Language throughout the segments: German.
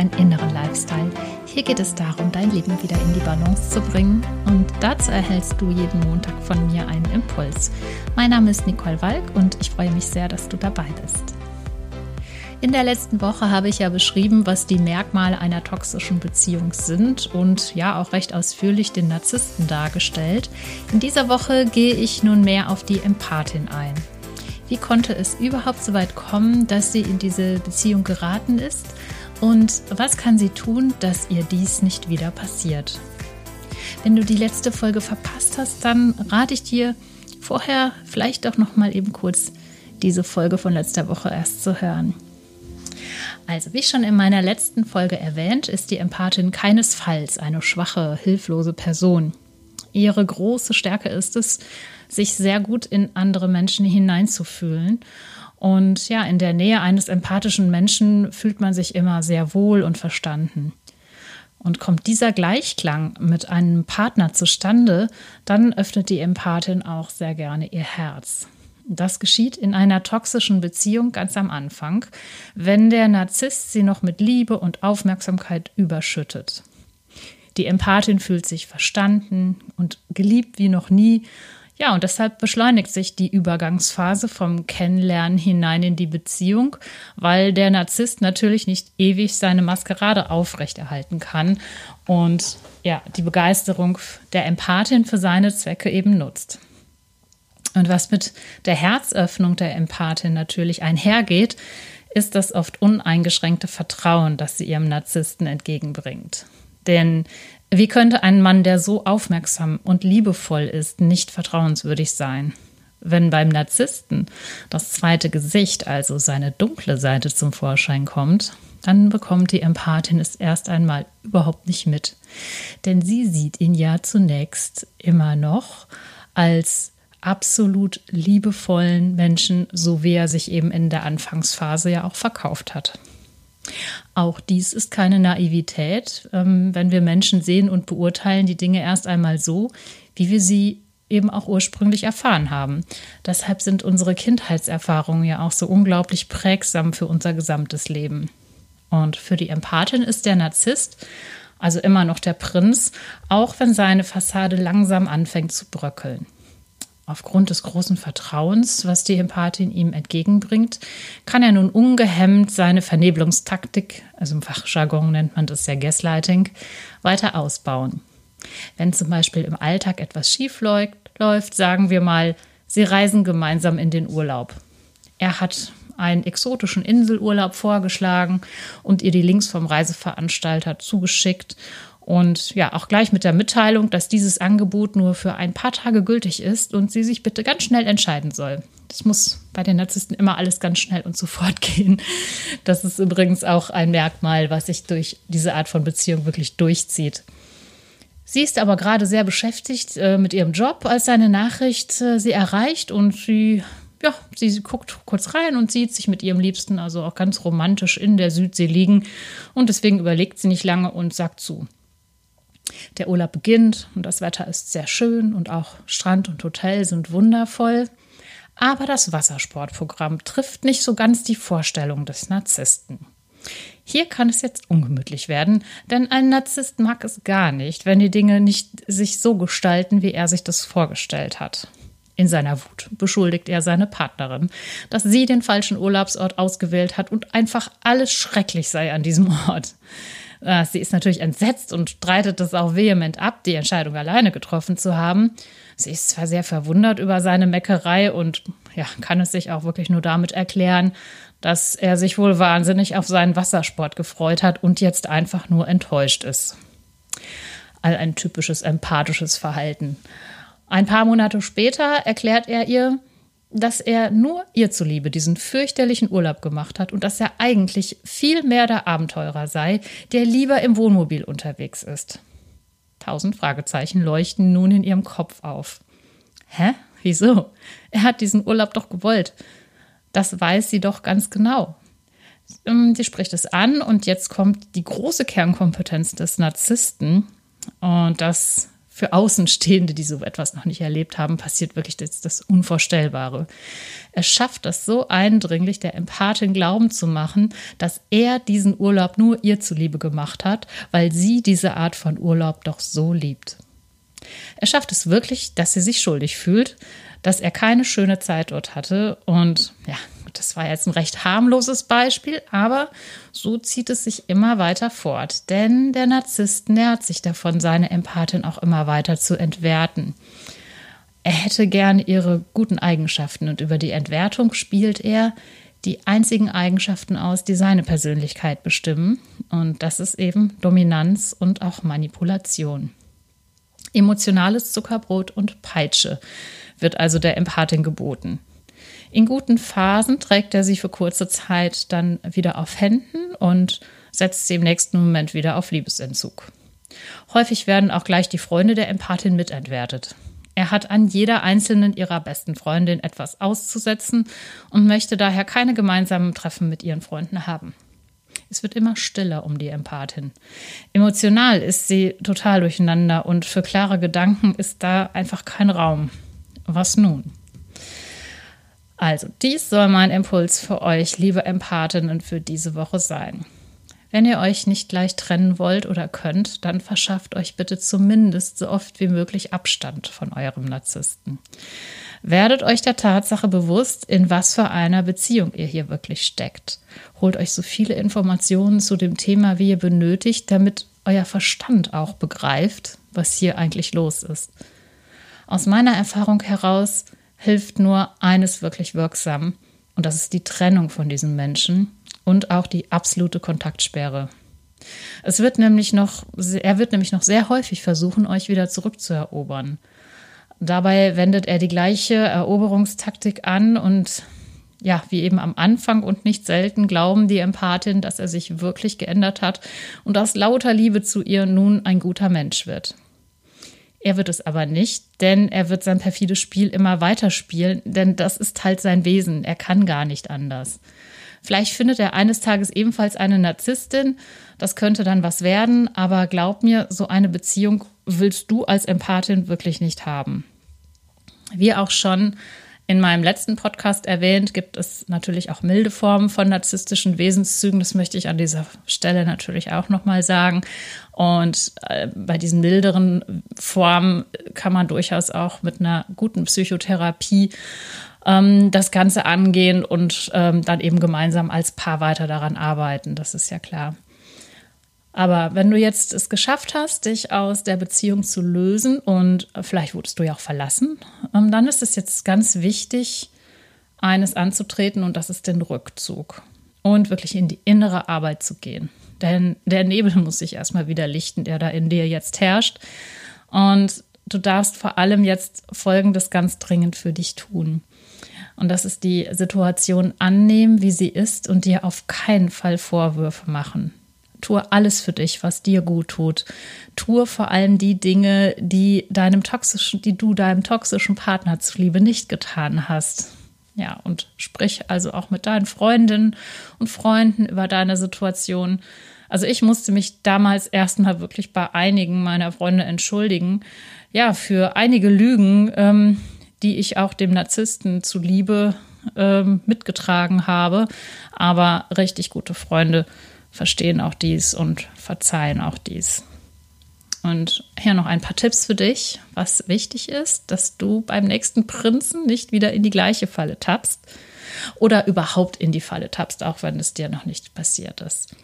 deinen inneren Lifestyle. Hier geht es darum, dein Leben wieder in die Balance zu bringen und dazu erhältst du jeden Montag von mir einen Impuls. Mein Name ist Nicole Walk und ich freue mich sehr, dass du dabei bist. In der letzten Woche habe ich ja beschrieben, was die Merkmale einer toxischen Beziehung sind und ja auch recht ausführlich den Narzissten dargestellt. In dieser Woche gehe ich nun mehr auf die Empathin ein. Wie konnte es überhaupt so weit kommen, dass sie in diese Beziehung geraten ist? Und was kann sie tun, dass ihr dies nicht wieder passiert? Wenn du die letzte Folge verpasst hast, dann rate ich dir vorher vielleicht auch noch mal eben kurz diese Folge von letzter Woche erst zu hören. Also, wie schon in meiner letzten Folge erwähnt, ist die Empathin keinesfalls eine schwache, hilflose Person. Ihre große Stärke ist es, sich sehr gut in andere Menschen hineinzufühlen. Und ja, in der Nähe eines empathischen Menschen fühlt man sich immer sehr wohl und verstanden. Und kommt dieser Gleichklang mit einem Partner zustande, dann öffnet die Empathin auch sehr gerne ihr Herz. Das geschieht in einer toxischen Beziehung ganz am Anfang, wenn der Narzisst sie noch mit Liebe und Aufmerksamkeit überschüttet. Die Empathin fühlt sich verstanden und geliebt wie noch nie ja, und deshalb beschleunigt sich die Übergangsphase vom Kennenlernen hinein in die Beziehung, weil der Narzisst natürlich nicht ewig seine Maskerade aufrechterhalten kann und ja, die Begeisterung der Empathin für seine Zwecke eben nutzt. Und was mit der Herzöffnung der Empathin natürlich einhergeht, ist das oft uneingeschränkte Vertrauen, das sie ihrem Narzissten entgegenbringt. Denn wie könnte ein Mann, der so aufmerksam und liebevoll ist, nicht vertrauenswürdig sein? Wenn beim Narzissten das zweite Gesicht, also seine dunkle Seite zum Vorschein kommt, dann bekommt die Empathin es erst einmal überhaupt nicht mit. Denn sie sieht ihn ja zunächst immer noch als absolut liebevollen Menschen, so wie er sich eben in der Anfangsphase ja auch verkauft hat. Auch dies ist keine Naivität, ähm, wenn wir Menschen sehen und beurteilen die Dinge erst einmal so, wie wir sie eben auch ursprünglich erfahren haben. Deshalb sind unsere Kindheitserfahrungen ja auch so unglaublich prägsam für unser gesamtes Leben. Und für die Empathin ist der Narzisst, also immer noch der Prinz, auch wenn seine Fassade langsam anfängt zu bröckeln. Aufgrund des großen Vertrauens, was die Empathin ihm entgegenbringt, kann er nun ungehemmt seine Vernebelungstaktik, also im Fachjargon nennt man das ja Gaslighting, weiter ausbauen. Wenn zum Beispiel im Alltag etwas schief läuft, sagen wir mal, sie reisen gemeinsam in den Urlaub. Er hat einen exotischen Inselurlaub vorgeschlagen und ihr die Links vom Reiseveranstalter zugeschickt und ja, auch gleich mit der Mitteilung, dass dieses Angebot nur für ein paar Tage gültig ist und sie sich bitte ganz schnell entscheiden soll. Das muss bei den Narzissten immer alles ganz schnell und sofort gehen. Das ist übrigens auch ein Merkmal, was sich durch diese Art von Beziehung wirklich durchzieht. Sie ist aber gerade sehr beschäftigt äh, mit ihrem Job, als seine Nachricht äh, sie erreicht und sie, ja, sie, sie guckt kurz rein und sieht sich mit ihrem Liebsten also auch ganz romantisch in der Südsee liegen und deswegen überlegt sie nicht lange und sagt zu. Der Urlaub beginnt und das Wetter ist sehr schön und auch Strand und Hotel sind wundervoll. Aber das Wassersportprogramm trifft nicht so ganz die Vorstellung des Narzissten. Hier kann es jetzt ungemütlich werden, denn ein Narzisst mag es gar nicht, wenn die Dinge nicht sich so gestalten, wie er sich das vorgestellt hat. In seiner Wut beschuldigt er seine Partnerin, dass sie den falschen Urlaubsort ausgewählt hat und einfach alles schrecklich sei an diesem Ort. Äh, sie ist natürlich entsetzt und streitet das auch vehement ab, die Entscheidung alleine getroffen zu haben. Sie ist zwar sehr verwundert über seine Meckerei und ja, kann es sich auch wirklich nur damit erklären, dass er sich wohl wahnsinnig auf seinen Wassersport gefreut hat und jetzt einfach nur enttäuscht ist. All ein typisches empathisches Verhalten. Ein paar Monate später erklärt er ihr, dass er nur ihr zuliebe diesen fürchterlichen Urlaub gemacht hat und dass er eigentlich viel mehr der Abenteurer sei, der lieber im Wohnmobil unterwegs ist. Tausend Fragezeichen leuchten nun in ihrem Kopf auf. Hä? Wieso? Er hat diesen Urlaub doch gewollt. Das weiß sie doch ganz genau. Ähm, sie spricht es an und jetzt kommt die große Kernkompetenz des Narzissten. Und das für Außenstehende, die so etwas noch nicht erlebt haben, passiert wirklich das, das Unvorstellbare. Er schafft das so eindringlich, der Empathin glauben zu machen, dass er diesen Urlaub nur ihr zuliebe gemacht hat, weil sie diese Art von Urlaub doch so liebt. Er schafft es wirklich, dass sie sich schuldig fühlt, dass er keine schöne Zeit dort hatte und ja, das war jetzt ein recht harmloses Beispiel, aber so zieht es sich immer weiter fort. Denn der Narzisst nährt sich davon, seine Empathin auch immer weiter zu entwerten. Er hätte gern ihre guten Eigenschaften und über die Entwertung spielt er die einzigen Eigenschaften aus, die seine Persönlichkeit bestimmen. Und das ist eben Dominanz und auch Manipulation. Emotionales Zuckerbrot und Peitsche wird also der Empathin geboten. In guten Phasen trägt er sie für kurze Zeit dann wieder auf Händen und setzt sie im nächsten Moment wieder auf Liebesentzug. Häufig werden auch gleich die Freunde der Empathin mitentwertet. Er hat an jeder einzelnen ihrer besten Freundin etwas auszusetzen und möchte daher keine gemeinsamen Treffen mit ihren Freunden haben. Es wird immer stiller um die Empathin. Emotional ist sie total durcheinander und für klare Gedanken ist da einfach kein Raum. Was nun? Also, dies soll mein Impuls für euch, liebe Empathinnen, für diese Woche sein. Wenn ihr euch nicht gleich trennen wollt oder könnt, dann verschafft euch bitte zumindest so oft wie möglich Abstand von eurem Narzissten. Werdet euch der Tatsache bewusst, in was für einer Beziehung ihr hier wirklich steckt. Holt euch so viele Informationen zu dem Thema, wie ihr benötigt, damit euer Verstand auch begreift, was hier eigentlich los ist. Aus meiner Erfahrung heraus hilft nur eines wirklich wirksam, und das ist die Trennung von diesen Menschen und auch die absolute Kontaktsperre. Es wird nämlich noch, er wird nämlich noch sehr häufig versuchen, euch wieder zurückzuerobern. Dabei wendet er die gleiche Eroberungstaktik an und ja, wie eben am Anfang und nicht selten glauben die Empathin, dass er sich wirklich geändert hat und aus lauter Liebe zu ihr nun ein guter Mensch wird. Er wird es aber nicht, denn er wird sein perfides Spiel immer weiter spielen, denn das ist halt sein Wesen. Er kann gar nicht anders. Vielleicht findet er eines Tages ebenfalls eine Narzisstin. Das könnte dann was werden, aber glaub mir, so eine Beziehung willst du als Empathin wirklich nicht haben. Wie auch schon in meinem letzten Podcast erwähnt, gibt es natürlich auch milde Formen von narzisstischen Wesenszügen. Das möchte ich an dieser Stelle natürlich auch nochmal sagen. Und äh, bei diesen milderen Formen kann man durchaus auch mit einer guten Psychotherapie ähm, das Ganze angehen und ähm, dann eben gemeinsam als Paar weiter daran arbeiten. Das ist ja klar. Aber wenn du jetzt es geschafft hast, dich aus der Beziehung zu lösen und vielleicht wurdest du ja auch verlassen, ähm, dann ist es jetzt ganz wichtig, eines anzutreten und das ist den Rückzug und wirklich in die innere Arbeit zu gehen. Denn der Nebel muss sich erstmal wieder lichten, der da in dir jetzt herrscht. Und du darfst vor allem jetzt Folgendes ganz dringend für dich tun. Und das ist die Situation annehmen, wie sie ist und dir auf keinen Fall Vorwürfe machen. Tue alles für dich, was dir gut tut. Tue vor allem die Dinge, die deinem toxischen, die du deinem toxischen Partner zuliebe nicht getan hast. Ja, und sprich also auch mit deinen Freundinnen und Freunden über deine Situation. Also ich musste mich damals erstmal wirklich bei einigen meiner Freunde entschuldigen. Ja, für einige Lügen, ähm, die ich auch dem Narzissten zuliebe ähm, mitgetragen habe. Aber richtig gute Freunde verstehen auch dies und verzeihen auch dies. Und hier noch ein paar Tipps für dich, was wichtig ist, dass du beim nächsten Prinzen nicht wieder in die gleiche Falle tappst oder überhaupt in die Falle tappst, auch wenn es dir noch nicht passiert ist.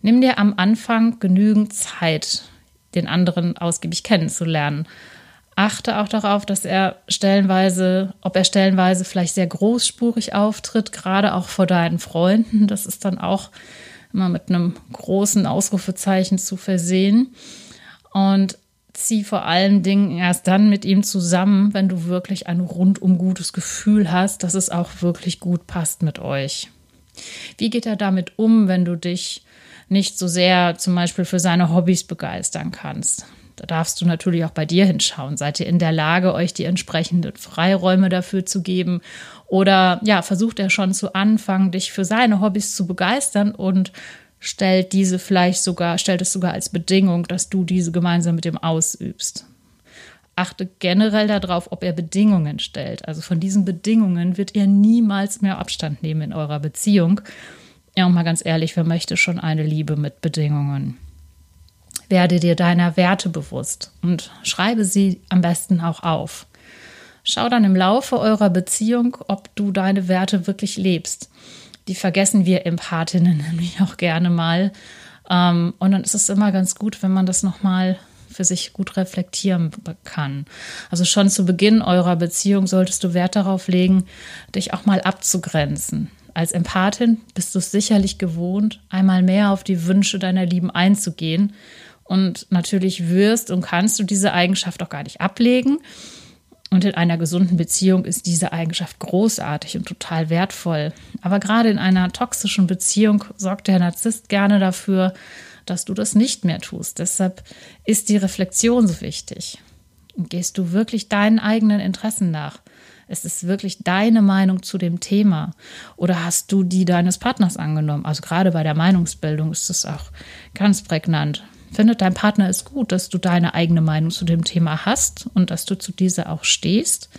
Nimm dir am Anfang genügend Zeit, den anderen ausgiebig kennenzulernen. Achte auch darauf, dass er stellenweise, ob er stellenweise vielleicht sehr großspurig auftritt, gerade auch vor deinen Freunden. Das ist dann auch immer mit einem großen Ausrufezeichen zu versehen. Und zieh vor allen Dingen erst dann mit ihm zusammen, wenn du wirklich ein rundum gutes Gefühl hast, dass es auch wirklich gut passt mit euch. Wie geht er damit um, wenn du dich nicht so sehr zum Beispiel für seine Hobbys begeistern kannst? Da darfst du natürlich auch bei dir hinschauen. Seid ihr in der Lage, euch die entsprechenden Freiräume dafür zu geben oder ja, versucht er schon zu Anfang, dich für seine Hobbys zu begeistern und stellt diese vielleicht sogar, stellt es sogar als Bedingung, dass du diese gemeinsam mit ihm ausübst. achte generell darauf, ob er Bedingungen stellt. Also von diesen Bedingungen wird er niemals mehr Abstand nehmen in eurer Beziehung. Ja, und mal ganz ehrlich, wer möchte schon eine Liebe mit Bedingungen? Werde dir deiner Werte bewusst und schreibe sie am besten auch auf. Schau dann im Laufe eurer Beziehung, ob du deine Werte wirklich lebst. Die vergessen wir Empathinnen nämlich auch gerne mal. Ähm, und dann ist es immer ganz gut, wenn man das nochmal für sich gut reflektieren kann. Also schon zu Beginn eurer Beziehung solltest du Wert darauf legen, dich auch mal abzugrenzen. Als Empathin bist du es sicherlich gewohnt, einmal mehr auf die Wünsche deiner Lieben einzugehen. Und natürlich wirst und kannst du diese Eigenschaft auch gar nicht ablegen. Und in einer gesunden Beziehung ist diese Eigenschaft großartig und total wertvoll. Aber gerade in einer toxischen Beziehung sorgt der Narzisst gerne dafür, dass du das nicht mehr tust. Deshalb ist die Reflexion so wichtig. Gehst du wirklich deinen eigenen Interessen nach? Es ist wirklich deine Meinung zu dem Thema. Oder hast du die deines Partners angenommen? Also gerade bei der Meinungsbildung ist es auch ganz prägnant. Findet dein Partner es gut, dass du deine eigene Meinung zu dem Thema hast und dass du zu dieser auch stehst?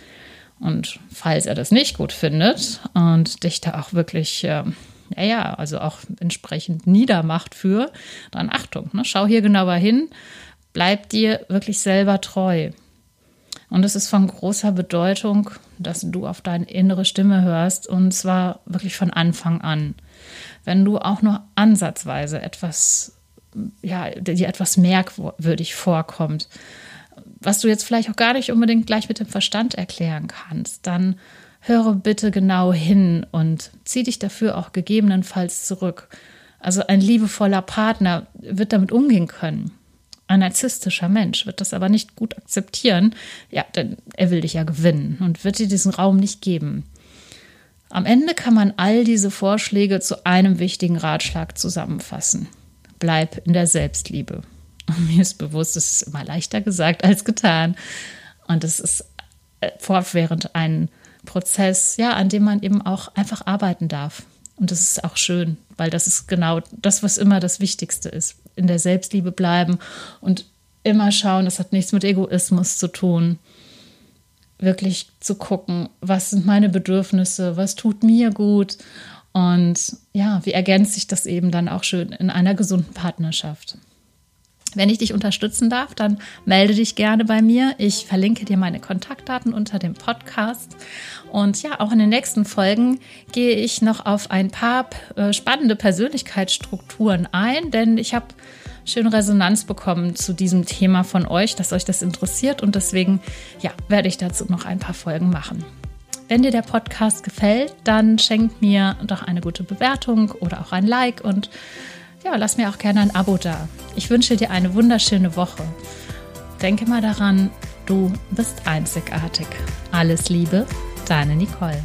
Und falls er das nicht gut findet und dich da auch wirklich, äh, ja, ja, also auch entsprechend niedermacht für, dann Achtung, ne? schau hier genauer hin, bleib dir wirklich selber treu. Und es ist von großer Bedeutung, dass du auf deine innere Stimme hörst und zwar wirklich von Anfang an. Wenn du auch nur ansatzweise etwas ja, dir etwas merkwürdig vorkommt, was du jetzt vielleicht auch gar nicht unbedingt gleich mit dem Verstand erklären kannst, dann höre bitte genau hin und zieh dich dafür auch gegebenenfalls zurück. Also ein liebevoller Partner wird damit umgehen können. Ein narzisstischer Mensch wird das aber nicht gut akzeptieren. Ja, denn er will dich ja gewinnen und wird dir diesen Raum nicht geben. Am Ende kann man all diese Vorschläge zu einem wichtigen Ratschlag zusammenfassen bleib in der Selbstliebe. Und mir ist bewusst, es ist immer leichter gesagt als getan. Und es ist äh, fortwährend ein Prozess, ja, an dem man eben auch einfach arbeiten darf. Und das ist auch schön, weil das ist genau das, was immer das Wichtigste ist. In der Selbstliebe bleiben und immer schauen, das hat nichts mit Egoismus zu tun. Wirklich zu gucken, was sind meine Bedürfnisse, was tut mir gut und ja, wie ergänzt sich das eben dann auch schön in einer gesunden Partnerschaft? Wenn ich dich unterstützen darf, dann melde dich gerne bei mir. Ich verlinke dir meine Kontaktdaten unter dem Podcast. Und ja, auch in den nächsten Folgen gehe ich noch auf ein paar äh, spannende Persönlichkeitsstrukturen ein, denn ich habe schöne Resonanz bekommen zu diesem Thema von euch, dass euch das interessiert. Und deswegen ja, werde ich dazu noch ein paar Folgen machen. Wenn dir der Podcast gefällt, dann schenk mir doch eine gute Bewertung oder auch ein Like und ja, lass mir auch gerne ein Abo da. Ich wünsche dir eine wunderschöne Woche. Denke mal daran, du bist einzigartig. Alles Liebe, deine Nicole.